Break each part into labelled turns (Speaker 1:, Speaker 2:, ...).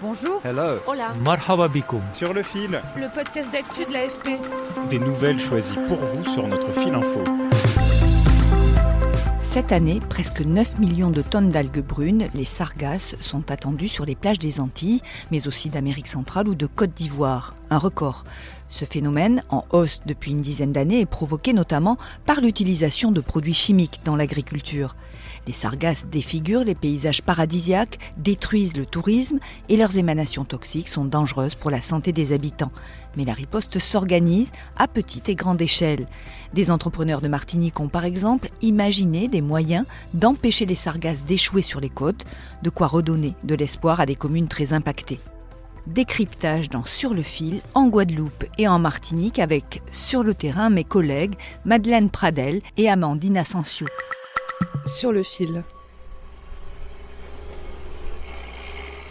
Speaker 1: Bonjour.
Speaker 2: Hello.
Speaker 1: Hola.
Speaker 3: Marhaba bikoum.
Speaker 4: Sur le fil,
Speaker 1: Le podcast d'actu de l'AFP.
Speaker 4: des nouvelles choisies pour vous sur notre fil info.
Speaker 5: Cette année, presque 9 millions de tonnes d'algues brunes, les sargasses, sont attendues sur les plages des Antilles, mais aussi d'Amérique centrale ou de Côte d'Ivoire. Un record. Ce phénomène, en hausse depuis une dizaine d'années, est provoqué notamment par l'utilisation de produits chimiques dans l'agriculture. Les sargasses défigurent les paysages paradisiaques, détruisent le tourisme et leurs émanations toxiques sont dangereuses pour la santé des habitants. Mais la riposte s'organise à petite et grande échelle. Des entrepreneurs de Martinique ont par exemple imaginé des moyens d'empêcher les sargasses d'échouer sur les côtes, de quoi redonner de l'espoir à des communes très impactées. Décryptage dans Sur le fil, en Guadeloupe et en Martinique avec sur le terrain mes collègues Madeleine Pradel et Amandine Asensio.
Speaker 1: Sur le fil.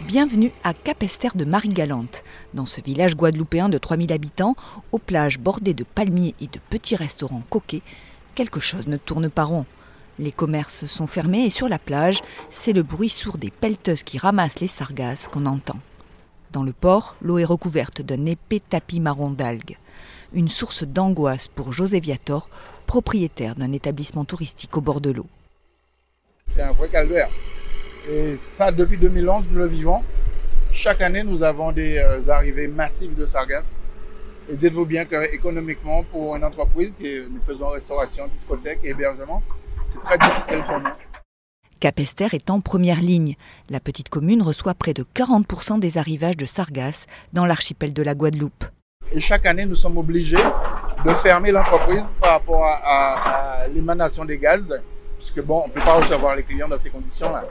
Speaker 5: Bienvenue à Capester de Marie-Galante. Dans ce village guadeloupéen de 3000 habitants, aux plages bordées de palmiers et de petits restaurants coquets, quelque chose ne tourne pas rond. Les commerces sont fermés et sur la plage, c'est le bruit sourd des pelleteuses qui ramassent les sargasses qu'on entend. Dans le port, l'eau est recouverte d'un épais tapis marron d'algues. Une source d'angoisse pour José Viator, propriétaire d'un établissement touristique au bord de l'eau.
Speaker 2: C'est un vrai calvaire. Et ça, depuis 2011, nous le vivons. Chaque année, nous avons des euh, arrivées massives de sargasses. Et dites-vous bien qu'économiquement, pour une entreprise qui nous faisons restauration, discothèque hébergement, c'est très difficile pour nous.
Speaker 5: Capester est en première ligne. La petite commune reçoat près de 40% des arrivages de sargasses dans l'archipel de la Guadeloupe.
Speaker 2: Et chaque année, nous sommes obligés de fermer l'entreprise par rapport à, à- à l'émanation des gaz, puisque bon, on ne peut pas recevoir les clients dans ces conditions-là.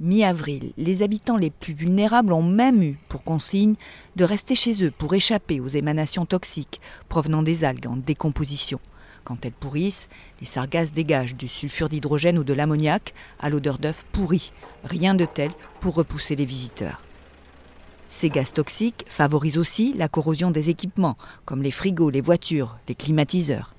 Speaker 5: Mi-avril, les habitants les plus vulnérables ont même eu pour consigne de rester chez eux pour échapper aux émanations toxiques provenant des algues en décomposition. Quand elles pourrissent, les sargasses dégagent du sulfure d'hydrogène ou de l'ammoniac à l'odeur d'œuf pourri. Rien de tel pour repousser les visiteurs. Ces gaz toxiques favorisent aussi la corrosion des équipements, comme les frigos, les voitures, les climatiseurs.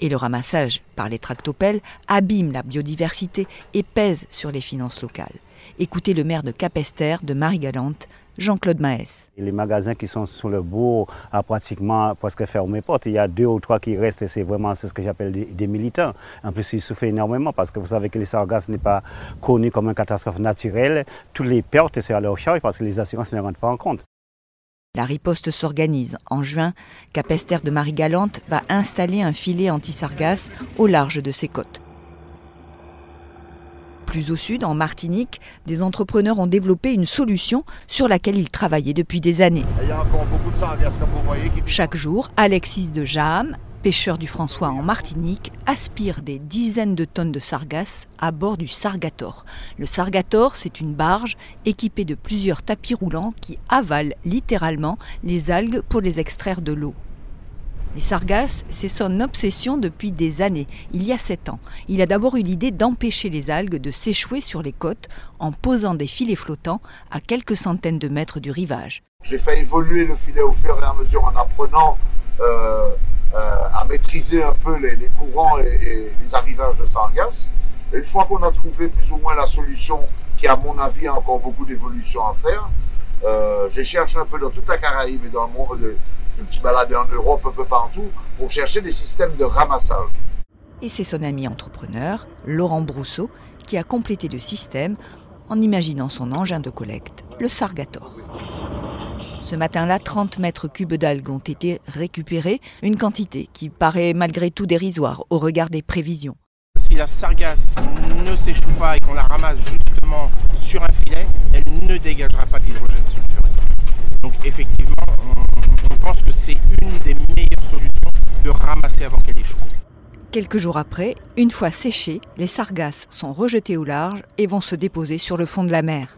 Speaker 5: Et le ramassage par les tractopelles abîme la biodiversité et pèse sur les finances locales. Écoutez le maire de Capester, de Marie-Galante, Jean-Claude Maès.
Speaker 6: Les magasins qui sont sur le bourg ont pratiquement presque fermé porte. Il y a deux ou trois qui restent et c'est vraiment ce que j'appelle des, des militants. En plus, ils souffrent énormément parce que vous savez que les sargasses n'est pas connu comme une catastrophe naturelle. Toutes les pertes, c'est à leur charge parce que les assurances ne rendent pas en compte.
Speaker 5: La riposte s'organise. En juin, Capester de Marie-Galante va installer un filet anti-sargasses au large de ses côtes. Plus au sud, en Martinique, des entrepreneurs ont développé une solution sur laquelle ils travaillaient depuis des années.
Speaker 7: Il y a encore beaucoup de sargasses comme vous voyez qui
Speaker 5: Chaque jour, Alexis de Jaham, pêcheur du François en Martinique, aspire des dizaines de tonnes de sargasses à bord du Sargator. Le Sargator, c'est une barge équipée de plusieurs tapis roulants qui avalent littéralement les algues pour les extraire de l'eau. Les sargasses, c'est son obsession depuis des années. Il y a sept ans, il a d'abord eu l'idée d'empêcher les algues de s'échouer sur les côtes en posant des filets flottants à quelques centaines de mètres du rivage.
Speaker 7: J'ai fait évoluer le filet au fur et à mesure en apprenant euh, euh, à maîtriser un peu les, courants et, les arrivages de sargasses. Et une fois qu'on a trouvé plus ou moins la solution, qui à mon avis a encore beaucoup d'évolution à faire, euh, j'ai cherché un peu dans toute la Caraïbe et dans le monde, de, je me suis en Europe un peu partout pour chercher des systèmes de ramassage.
Speaker 5: Et c'est son ami entrepreneur, Laurent Brousseau, qui a complété le système en imaginant son engin de collecte, le Sargator. Ce matin-là, 30 mètres cubes d'algues ont été récupérés, une quantité qui paraît malgré tout dérisoire au regard des prévisions.
Speaker 8: Si la sargasse ne s'échoue pas et qu'on la ramasse justement sur un filet, elle ne dégagera pas d'hydrogène sulfuré. Donc effectivement, on, pense que c'est une des meilleures solutions de ramasser avant qu'elle échoue.
Speaker 5: Quelques jours après, une fois séchés, les sargasses sont rejetés au large et vont se déposer sur le fond de la mer.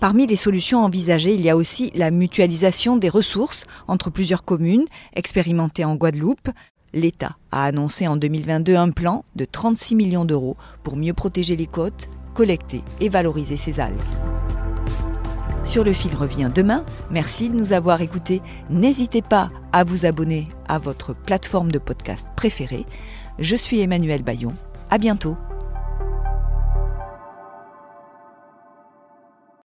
Speaker 5: Parmi les solutions envisagées, il y a aussi la mutualisation des ressources entre plusieurs communes, expérimentées en Guadeloupe. L'État a annoncé en 2022 un plan de 36 millions d'euros pour mieux protéger les côtes, collecter et valoriser ces algues. Sur le fil revient demain. Merci de nous avoir écoutés. N'hésitez pas à vous abonner à votre plateforme de podcast préférée. Je suis Emmanuel Bayon. À bientôt.